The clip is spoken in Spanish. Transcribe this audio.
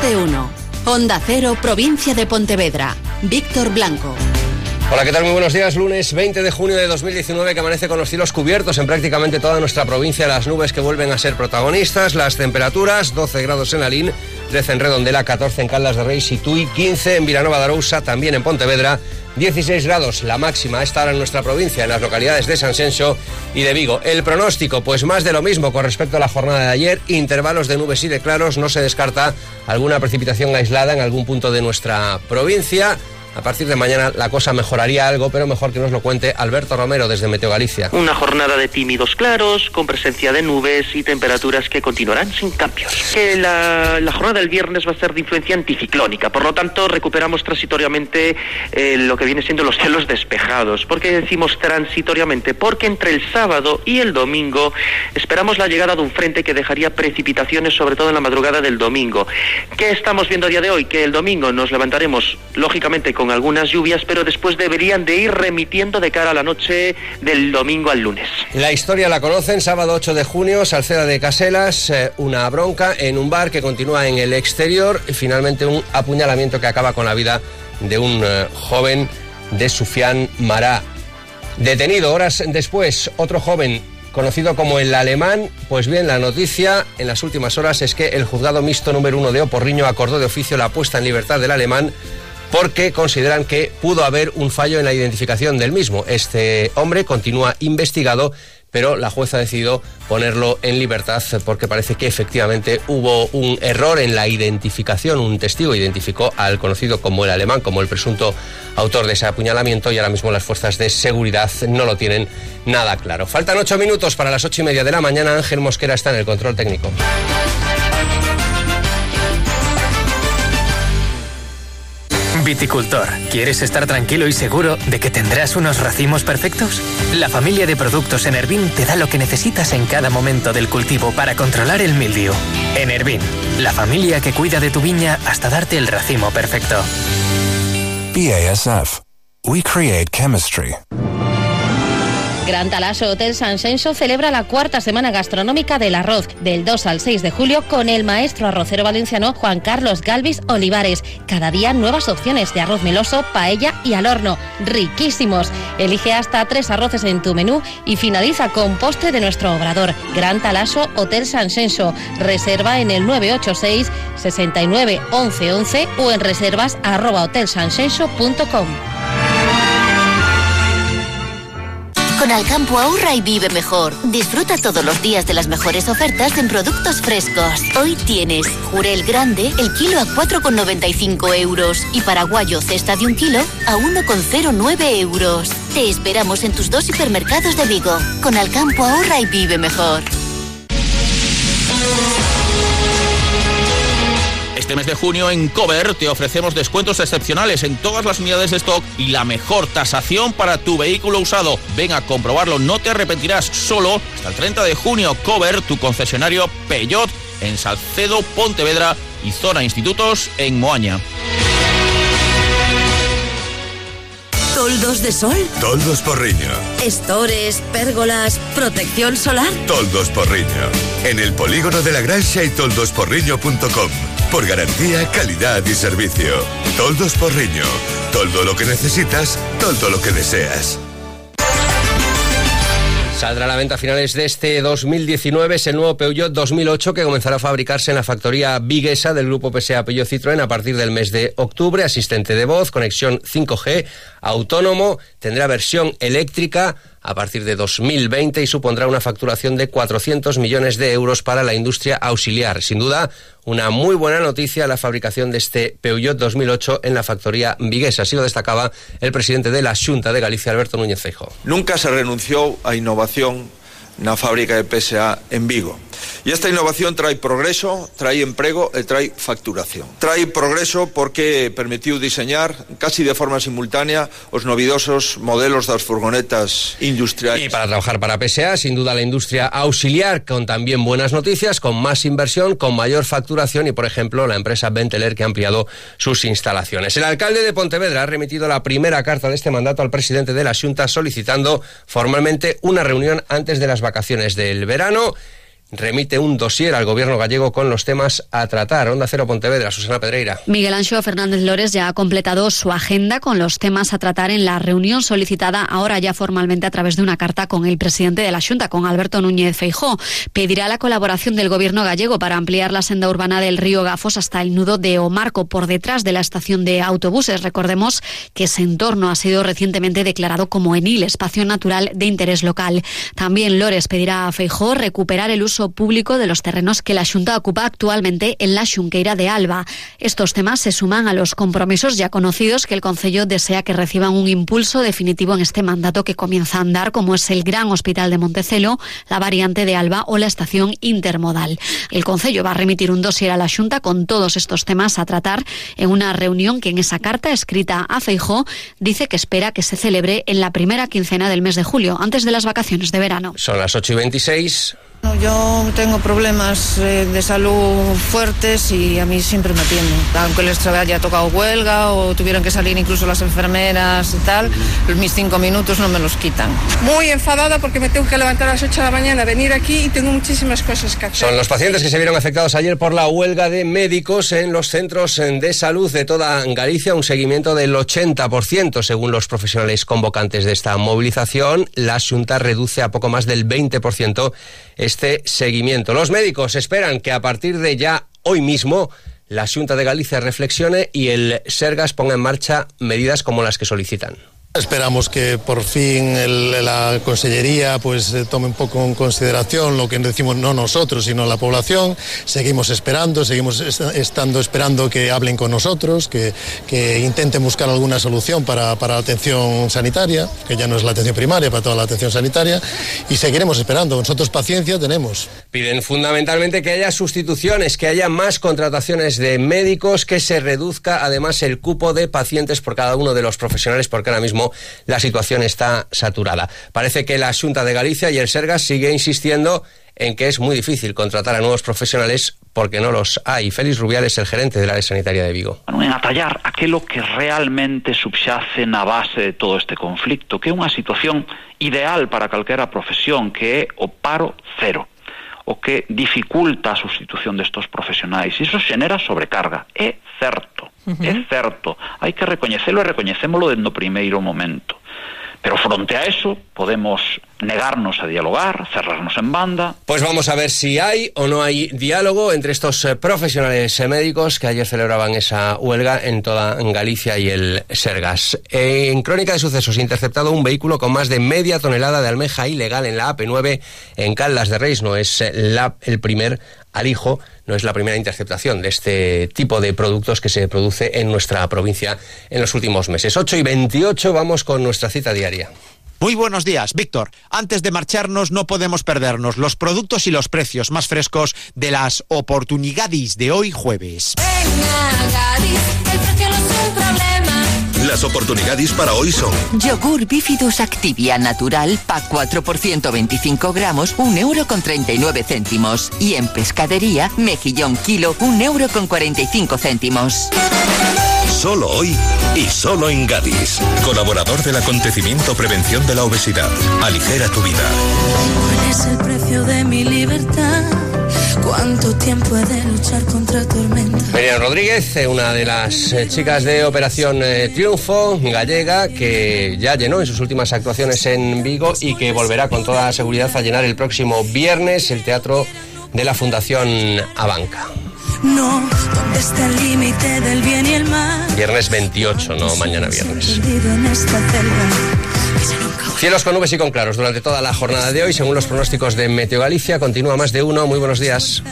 De uno. Onda Cero, provincia de Pontevedra. Víctor Blanco. Hola, ¿qué tal? Muy buenos días. Lunes 20 de junio de 2019 que amanece con los cielos cubiertos en prácticamente toda nuestra provincia. Las nubes que vuelven a ser protagonistas. Las temperaturas, 12 grados en Alín, 13 en Redondela, 14 en Caldas de Rey, Situy, 15 en Vilanova de Arousa, también en Pontevedra, 16 grados la máxima a esta hora en nuestra provincia, en las localidades de San Senso y de Vigo. El pronóstico, pues más de lo mismo con respecto a la jornada de ayer, intervalos de nubes y de claros, no se descarta alguna precipitación aislada en algún punto de nuestra provincia. A partir de mañana la cosa mejoraría algo, pero mejor que nos lo cuente Alberto Romero desde Meteo Galicia. Una jornada de tímidos claros, con presencia de nubes y temperaturas que continuarán sin cambios. La, jornada del viernes va a ser de influencia anticiclónica, por lo tanto recuperamos transitoriamente eh, lo que viene siendo los cielos despejados. ¿Por qué decimos transitoriamente? Porque entre el sábado y el domingo esperamos la llegada de un frente que dejaría precipitaciones, sobre todo en la madrugada del domingo. ¿Qué estamos viendo a día de hoy? Que el domingo nos levantaremos, lógicamente, con con algunas lluvias, pero después deberían de ir remitiendo de cara a la noche del domingo al lunes. La historia la conocen, sábado 8 de junio, Salceda de Caselas, eh, una bronca en un bar que continúa en el exterior y finalmente un apuñalamiento que acaba con la vida de un eh, joven de Sufián Mará. Detenido horas después, otro joven conocido como el alemán. Pues bien, la noticia en las últimas horas es que el juzgado mixto número uno de Oporriño acordó de oficio la puesta en libertad del alemán porque consideran que pudo haber un fallo en la identificación del mismo. Este hombre continúa investigado, pero la jueza ha decidido ponerlo en libertad porque parece que efectivamente hubo un error en la identificación. Un testigo identificó al conocido como el alemán, como el presunto autor de ese apuñalamiento y ahora mismo las fuerzas de seguridad no lo tienen nada claro. Faltan ocho minutos para las ocho y media de la mañana. Ángel Mosquera está en el control técnico. Viticultor, ¿quieres estar tranquilo y seguro de que tendrás unos racimos perfectos? La familia de productos Enervin te da lo que necesitas en cada momento del cultivo para controlar el mildiu. Enervin, la familia que cuida de tu viña hasta darte el racimo perfecto. BASF. We create chemistry. Gran Talaso Hotel San Senso celebra la cuarta semana gastronómica del arroz del 2 al 6 de julio con el maestro arrocero valenciano Juan Carlos Galvis Olivares. Cada día nuevas opciones de arroz meloso, paella y al horno. Riquísimos. Elige hasta tres arroces en tu menú y finaliza con postre de nuestro obrador. Gran Talaso Hotel San Senso. Reserva en el 986 69 11 11 o en reservas. Con Alcampo ahorra y vive mejor. Disfruta todos los días de las mejores ofertas en productos frescos. Hoy tienes jurel grande el kilo a 4,95 euros y paraguayo cesta de un kilo a 1,09 euros. Te esperamos en tus dos hipermercados de Vigo. Con Alcampo ahorra y vive mejor. Este mes de junio en Cover te ofrecemos descuentos excepcionales en todas las unidades de stock y la mejor tasación para tu vehículo usado. Ven a comprobarlo, no te arrepentirás. Solo hasta el 30 de junio Cover, tu concesionario Peyot en Salcedo, Pontevedra y Zona Institutos en Moaña. ¿Toldos de sol? Toldos Porriño. Estores, pérgolas, protección solar. Toldos Porriño. En el polígono de la Grancia y toldosporriño.com. Por garantía, calidad y servicio. Toldos Porriño. Todo lo que necesitas, todo lo que deseas. Saldrá a la venta a finales de este 2019 es el nuevo Peugeot 2008 que comenzará a fabricarse en la factoría Viguesa del grupo PSA Peugeot Citroën a partir del mes de octubre. Asistente de voz, conexión 5G, autónomo, tendrá versión eléctrica a partir de 2020 y supondrá una facturación de 400 millones de euros para la industria auxiliar. Sin duda, una muy buena noticia la fabricación de este Peugeot 2008 en la factoría viguesa. Así lo destacaba el presidente de la Junta de Galicia, Alberto Núñez Feijóo. Nunca se renunció a innovación na fábrica de PSA en Vigo. E esta innovación trae progreso, trae emprego e trae facturación. Trae progreso porque permitiu diseñar casi de forma simultánea os novidosos modelos das furgonetas industriales. Y para trabajar para PSA, sin duda la industria auxiliar, con también buenas noticias, con más inversión, con mayor facturación y, por ejemplo, la empresa Benteler que ha ampliado sus instalaciones. El alcalde de Pontevedra ha remitido la primera carta de este mandato al presidente de la Junta solicitando formalmente una reunión antes de las vacaciones del verano remite un dossier al gobierno gallego con los temas a tratar. Onda Cero Pontevedra, Susana Pedreira. Miguel Ancho Fernández Lores ya ha completado su agenda con los temas a tratar en la reunión solicitada ahora ya formalmente a través de una carta con el presidente de la Junta, con Alberto Núñez Feijó. Pedirá la colaboración del gobierno gallego para ampliar la senda urbana del río Gafos hasta el nudo de Omarco, por detrás de la estación de autobuses. Recordemos que ese entorno ha sido recientemente declarado como ENIL, espacio natural de interés local. También Lores pedirá a Feijó recuperar el uso público de los terrenos que la Junta ocupa actualmente en la Xunqueira de Alba. Estos temas se suman a los compromisos ya conocidos que el Concello desea que reciban un impulso definitivo en este mandato que comienza a andar, como es el Gran Hospital de Montecelo, la variante de Alba o la estación intermodal. El Concello va a remitir un dossier a la Junta con todos estos temas a tratar en una reunión que en esa carta escrita a Feijó dice que espera que se celebre en la primera quincena del mes de julio, antes de las vacaciones de verano. Son las 8 y 26. Yo tengo problemas eh, de salud fuertes y a mí siempre me atienden. Aunque les haya tocado huelga o tuvieran que salir incluso las enfermeras y tal, mis cinco minutos no me los quitan. Muy enfadada porque me tengo que levantar a las 8 de la mañana, venir aquí y tengo muchísimas cosas que hacer. Son los pacientes que se vieron afectados ayer por la huelga de médicos en los centros de salud de toda Galicia, un seguimiento del 80% según los profesionales convocantes de esta movilización. La Junta reduce a poco más del 20% este seguimiento. Los médicos esperan que a partir de ya hoy mismo la Junta de Galicia reflexione y el Sergas ponga en marcha medidas como las que solicitan. Esperamos que por fin la Consellería pues eh, tome un poco en consideración lo que decimos no nosotros, sino la población. Seguimos esperando, seguimos est estando esperando que hablen con nosotros, que, que intenten buscar alguna solución para, para, la atención sanitaria, que ya no es la atención primaria, para toda la atención sanitaria, y seguiremos esperando. Nosotros paciencia tenemos. Piden fundamentalmente que haya sustituciones, que haya más contrataciones de médicos, que se reduzca además el cupo de pacientes por cada uno de los profesionales, porque ahora mismo la situación está saturada. Parece que la Junta de Galicia y el Sergas sigue insistiendo en que es muy difícil contratar a nuevos profesionales porque no los hay. Félix Rubiales, el gerente del área sanitaria de Vigo. En atallar aquilo que realmente subxace na base de todo este conflicto, que é unha situación ideal para calquera profesión, que é o paro cero o que dificulta a sustitución destos profesionais. Iso xenera sobrecarga. É certo, uh -huh. é certo. Hai que recoñecelo e recoñecémolo dentro do primeiro momento. Pero fronte a eso podemos negarnos a dialogar, cerrarnos en banda. Pues vamos a ver si hay o no hay diálogo entre estos eh, profesionales eh, médicos que ayer celebraban esa huelga en toda Galicia y el Sergas. En Crónica de Sucesos, interceptado un vehículo con más de media tonelada de almeja ilegal en la AP9 en Caldas de Reis. No es la, el primer alijo, no es la primera interceptación de este tipo de productos que se produce en nuestra provincia en los últimos meses. 8 y 28 vamos con nuestra cita diaria. Muy buenos días, Víctor. Antes de marcharnos no podemos perdernos los productos y los precios más frescos de las oportunidades de hoy jueves. Venga, Gadis, el precio no es un problema. Las oportunidades para hoy son Yogur Bifidus Activia Natural PAC 4 por 125 gramos 1 euro con 39 céntimos y en pescadería Mejillón Kilo 1 euro con 45 céntimos. Solo hoy y solo en Gadis. Colaborador del acontecimiento Prevención de la Obesidad. Aligera tu vida. ¿Cuál es el precio de mi libertad? ¿Cuánto tiempo he de luchar contra tormenta? Miriam Rodríguez, eh, una de las eh, chicas de Operación eh, Triunfo, gallega, que ya llenó en sus últimas actuaciones en Vigo y que volverá con toda seguridad a llenar el próximo viernes el teatro de la Fundación Abanca. No, ¿dónde está el límite del bien y el mal? Viernes 28, no mañana viernes. Cielos con nubes y con claros durante toda la jornada de hoy, según los pronósticos de Meteo Galicia. Continúa más de uno. Muy buenos días.